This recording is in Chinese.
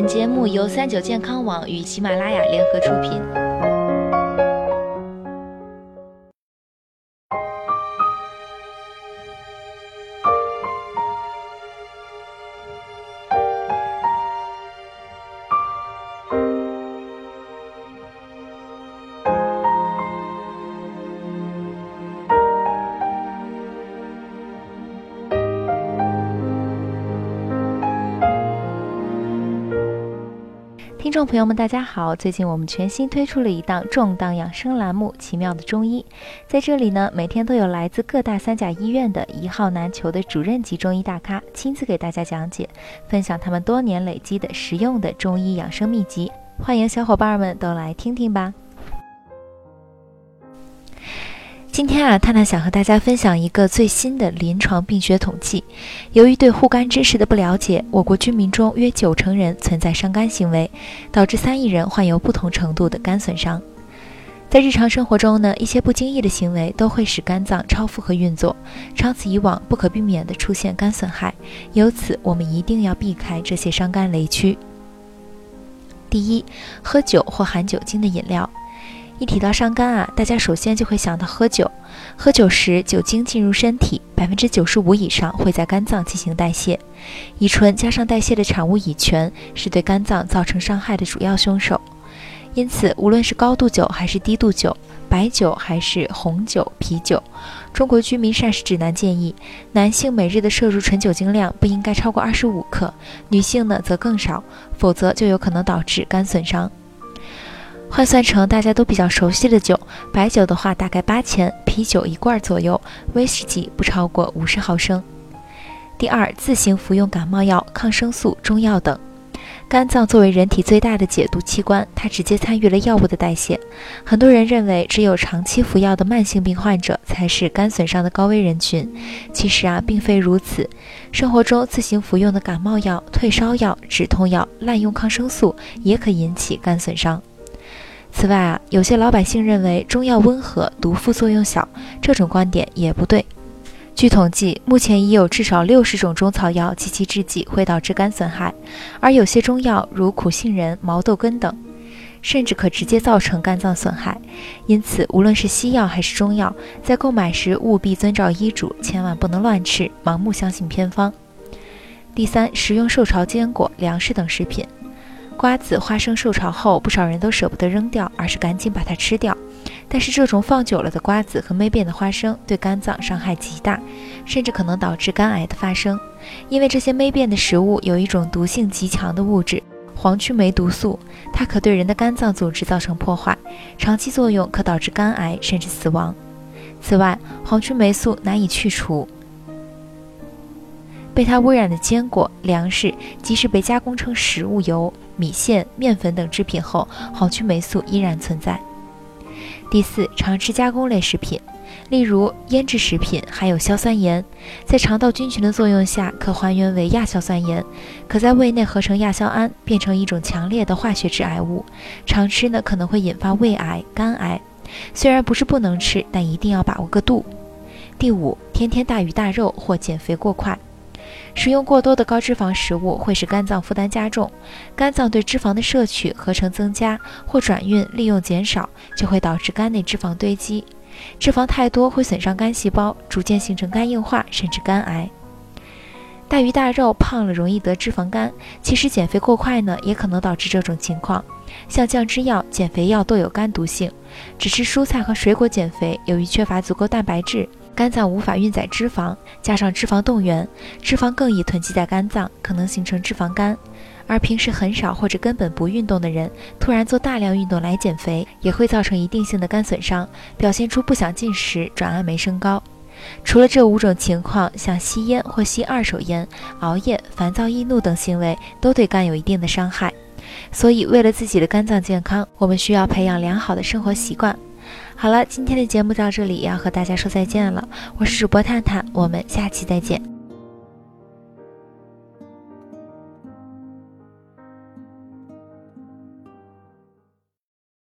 本节目由三九健康网与喜马拉雅联合出品。听众朋友们，大家好！最近我们全新推出了一档重磅养生栏目《奇妙的中医》。在这里呢，每天都有来自各大三甲医院的一号难求的主任级中医大咖亲自给大家讲解，分享他们多年累积的实用的中医养生秘籍。欢迎小伙伴们都来听听吧！今天啊，探探想和大家分享一个最新的临床病学统计。由于对护肝知识的不了解，我国居民中约九成人存在伤肝行为，导致三亿人患有不同程度的肝损伤。在日常生活中呢，一些不经意的行为都会使肝脏超负荷运作，长此以往，不可避免地出现肝损害。由此，我们一定要避开这些伤肝雷区。第一，喝酒或含酒精的饮料。一提到伤肝啊，大家首先就会想到喝酒。喝酒时，酒精进入身体，百分之九十五以上会在肝脏进行代谢。乙醇加上代谢的产物乙醛，是对肝脏造成伤害的主要凶手。因此，无论是高度酒还是低度酒，白酒还是红酒、啤酒，中国居民膳食指南建议，男性每日的摄入纯酒精量不应该超过二十五克，女性呢则更少，否则就有可能导致肝损伤。换算成大家都比较熟悉的酒，白酒的话大概八千，啤酒一罐左右，威士忌不超过五十毫升。第二，自行服用感冒药、抗生素、中药等。肝脏作为人体最大的解毒器官，它直接参与了药物的代谢。很多人认为只有长期服药的慢性病患者才是肝损伤的高危人群，其实啊，并非如此。生活中自行服用的感冒药、退烧药、止痛药、滥用抗生素也可引起肝损伤。此外啊，有些老百姓认为中药温和，毒副作用小，这种观点也不对。据统计，目前已有至少六十种中草药及其制剂会导致肝损害，而有些中药如苦杏仁、毛豆根等，甚至可直接造成肝脏损害。因此，无论是西药还是中药，在购买时务必遵照医嘱，千万不能乱吃，盲目相信偏方。第三，食用受潮坚果、粮食等食品。瓜子、花生受潮后，不少人都舍不得扔掉，而是赶紧把它吃掉。但是这种放久了的瓜子和霉变的花生对肝脏伤害极大，甚至可能导致肝癌的发生。因为这些霉变的食物有一种毒性极强的物质——黄曲霉毒素，它可对人的肝脏组织造成破坏，长期作用可导致肝癌甚至死亡。此外，黄曲霉素难以去除。被它污染的坚果、粮食，即使被加工成食物油、米线、面粉等制品后，黄曲霉素依然存在。第四，常吃加工类食品，例如腌制食品，含有硝酸盐，在肠道菌群的作用下，可还原为亚硝酸盐，可在胃内合成亚硝胺，变成一种强烈的化学致癌物。常吃呢，可能会引发胃癌、肝癌。虽然不是不能吃，但一定要把握个度。第五，天天大鱼大肉或减肥过快。食用过多的高脂肪食物会使肝脏负担加重，肝脏对脂肪的摄取、合成增加或转运利用减少，就会导致肝内脂肪堆积。脂肪太多会损伤肝细胞，逐渐形成肝硬化，甚至肝癌。大鱼大肉胖了容易得脂肪肝，其实减肥过快呢，也可能导致这种情况。像降脂药、减肥药都有肝毒性，只吃蔬菜和水果减肥，由于缺乏足够蛋白质。肝脏无法运载脂肪，加上脂肪动员，脂肪更易囤积在肝脏，可能形成脂肪肝。而平时很少或者根本不运动的人，突然做大量运动来减肥，也会造成一定性的肝损伤，表现出不想进食，转氨酶升高。除了这五种情况，像吸烟或吸二手烟、熬夜、烦躁易怒等行为，都对肝有一定的伤害。所以，为了自己的肝脏健康，我们需要培养良好的生活习惯。好了，今天的节目到这里，要和大家说再见了。我是主播探探，我们下期再见。